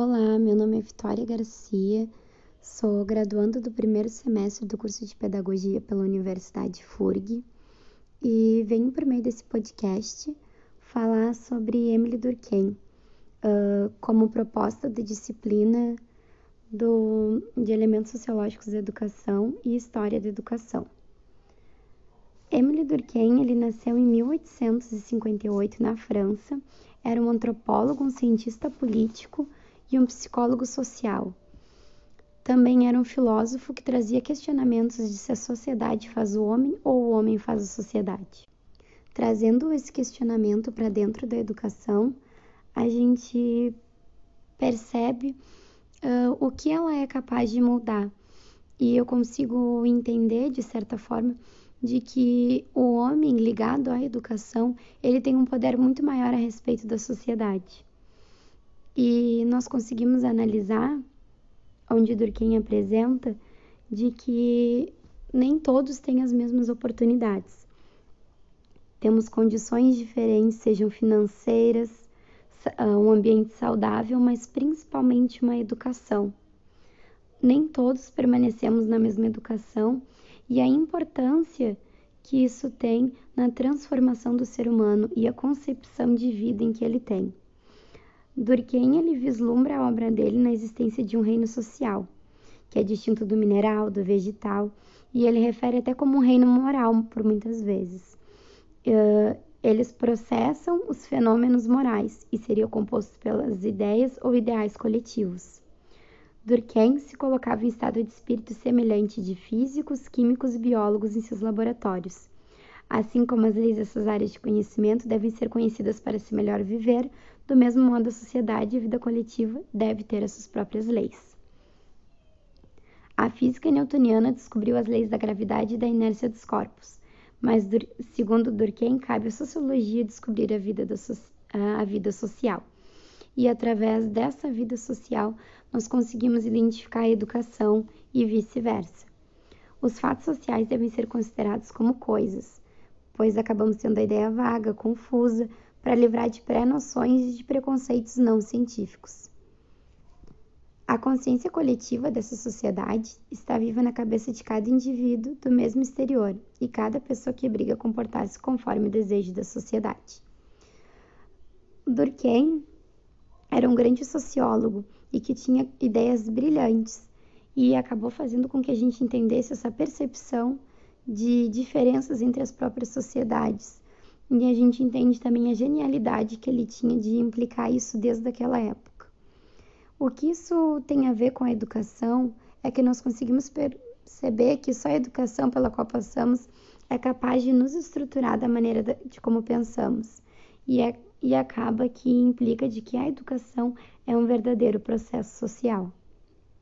Olá, meu nome é Vitória Garcia, sou graduanda do primeiro semestre do curso de Pedagogia pela Universidade FURG e venho por meio desse podcast falar sobre Emily Durkheim uh, como proposta de disciplina do, de elementos sociológicos da educação e história da educação. Emily Durkheim ele nasceu em 1858 na França, era um antropólogo, um cientista político e um psicólogo social. Também era um filósofo que trazia questionamentos de se a sociedade faz o homem ou o homem faz a sociedade. Trazendo esse questionamento para dentro da educação, a gente percebe uh, o que ela é capaz de mudar. E eu consigo entender, de certa forma, de que o homem ligado à educação, ele tem um poder muito maior a respeito da sociedade. E nós conseguimos analisar, onde Durkheim apresenta, de que nem todos têm as mesmas oportunidades. Temos condições diferentes, sejam financeiras, ah, um ambiente saudável, mas principalmente uma educação. Nem todos permanecemos na mesma educação e a importância que isso tem na transformação do ser humano e a concepção de vida em que ele tem. Durkheim ele vislumbra a obra dele na existência de um reino social, que é distinto do mineral, do vegetal, e ele refere até como um reino moral por muitas vezes. Uh, eles processam os fenômenos morais e seriam compostos pelas ideias ou ideais coletivos. Durkheim se colocava em estado de espírito semelhante de físicos, químicos e biólogos em seus laboratórios Assim como as leis dessas áreas de conhecimento devem ser conhecidas para se melhor viver, do mesmo modo a sociedade e a vida coletiva deve ter as suas próprias leis. A física newtoniana descobriu as leis da gravidade e da inércia dos corpos, mas, segundo Durkheim, cabe à sociologia descobrir a vida, so a vida social. E através dessa vida social, nós conseguimos identificar a educação e vice-versa. Os fatos sociais devem ser considerados como coisas, pois acabamos tendo a ideia vaga, confusa, para livrar de pré-noções e de preconceitos não científicos. A consciência coletiva dessa sociedade está viva na cabeça de cada indivíduo do mesmo exterior e cada pessoa que briga comportar-se conforme o desejo da sociedade. Durkheim era um grande sociólogo e que tinha ideias brilhantes e acabou fazendo com que a gente entendesse essa percepção de diferenças entre as próprias sociedades. E a gente entende também a genialidade que ele tinha de implicar isso desde aquela época. O que isso tem a ver com a educação é que nós conseguimos perceber que só a educação pela qual passamos é capaz de nos estruturar da maneira de como pensamos. E, é, e acaba que implica de que a educação é um verdadeiro processo social.